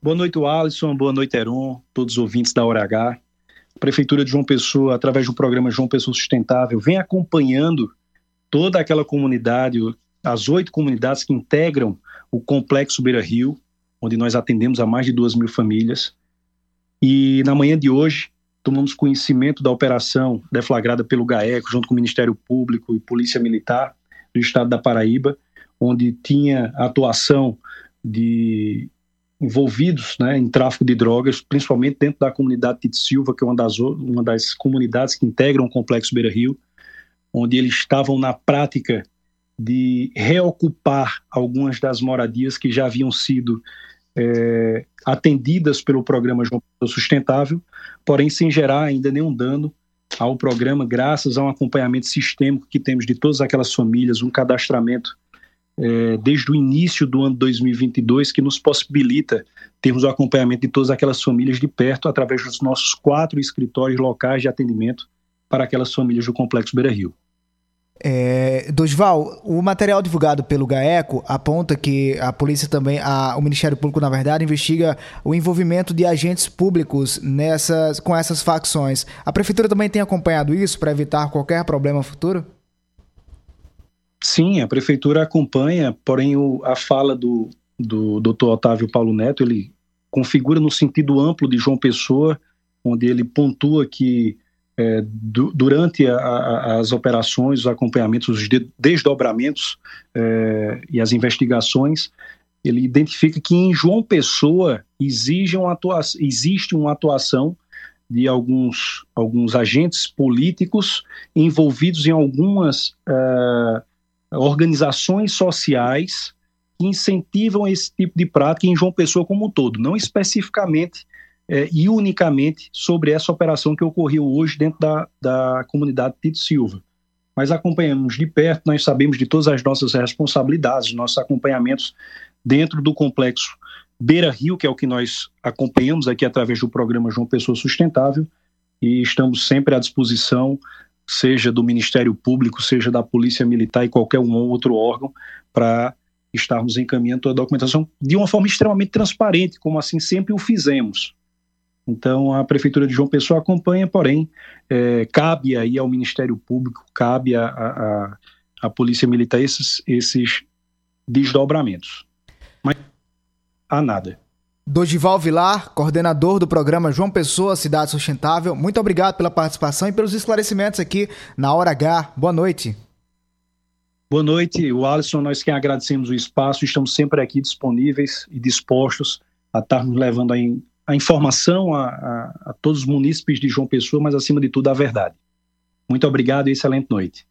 Boa noite, Alisson. Boa noite, Heron, todos os ouvintes da Hora H. A Prefeitura de João Pessoa, através do programa João Pessoa Sustentável, vem acompanhando toda aquela comunidade, as oito comunidades que integram o Complexo Beira Rio, onde nós atendemos a mais de duas mil famílias. E na manhã de hoje, tomamos conhecimento da operação deflagrada pelo GAECO, junto com o Ministério Público e Polícia Militar do Estado da Paraíba, onde tinha atuação de envolvidos né, em tráfico de drogas, principalmente dentro da comunidade Tite Silva, que é uma das, uma das comunidades que integram o Complexo Beira Rio, onde eles estavam na prática de reocupar algumas das moradias que já haviam sido é, atendidas pelo programa João Pessoa Sustentável, porém sem gerar ainda nenhum dano ao programa, graças a um acompanhamento sistêmico que temos de todas aquelas famílias, um cadastramento é, desde o início do ano 2022 que nos possibilita termos o acompanhamento de todas aquelas famílias de perto através dos nossos quatro escritórios locais de atendimento para aquelas famílias do Complexo Beira Rio. É, Dosval, o material divulgado pelo GAECO aponta que a polícia também, a, o Ministério Público, na verdade, investiga o envolvimento de agentes públicos nessas, com essas facções. A Prefeitura também tem acompanhado isso para evitar qualquer problema futuro? Sim, a Prefeitura acompanha, porém o, a fala do, do Dr. Otávio Paulo Neto, ele configura no sentido amplo de João Pessoa, onde ele pontua que é, du durante a, a, as operações, os acompanhamentos, os de desdobramentos é, e as investigações, ele identifica que em João Pessoa exige uma existe uma atuação de alguns, alguns agentes políticos envolvidos em algumas uh, organizações sociais que incentivam esse tipo de prática em João Pessoa como um todo, não especificamente é, e unicamente sobre essa operação que ocorreu hoje dentro da, da comunidade Tito Silva. Mas acompanhamos de perto, nós sabemos de todas as nossas responsabilidades, nossos acompanhamentos dentro do complexo Beira Rio, que é o que nós acompanhamos aqui através do programa João Pessoa Sustentável, e estamos sempre à disposição, seja do Ministério Público, seja da Polícia Militar e qualquer um outro órgão, para estarmos encaminhando a documentação de uma forma extremamente transparente, como assim sempre o fizemos. Então, a Prefeitura de João Pessoa acompanha, porém, é, cabe aí ao Ministério Público, cabe à Polícia Militar esses, esses desdobramentos. Mas há nada. Dodival Vilar, coordenador do programa João Pessoa Cidade Sustentável, muito obrigado pela participação e pelos esclarecimentos aqui na Hora H. Boa noite. Boa noite, Alisson. Nós que agradecemos o espaço, estamos sempre aqui disponíveis e dispostos a estarmos levando a a informação a, a, a todos os munícipes de João Pessoa, mas acima de tudo a verdade. Muito obrigado e excelente noite.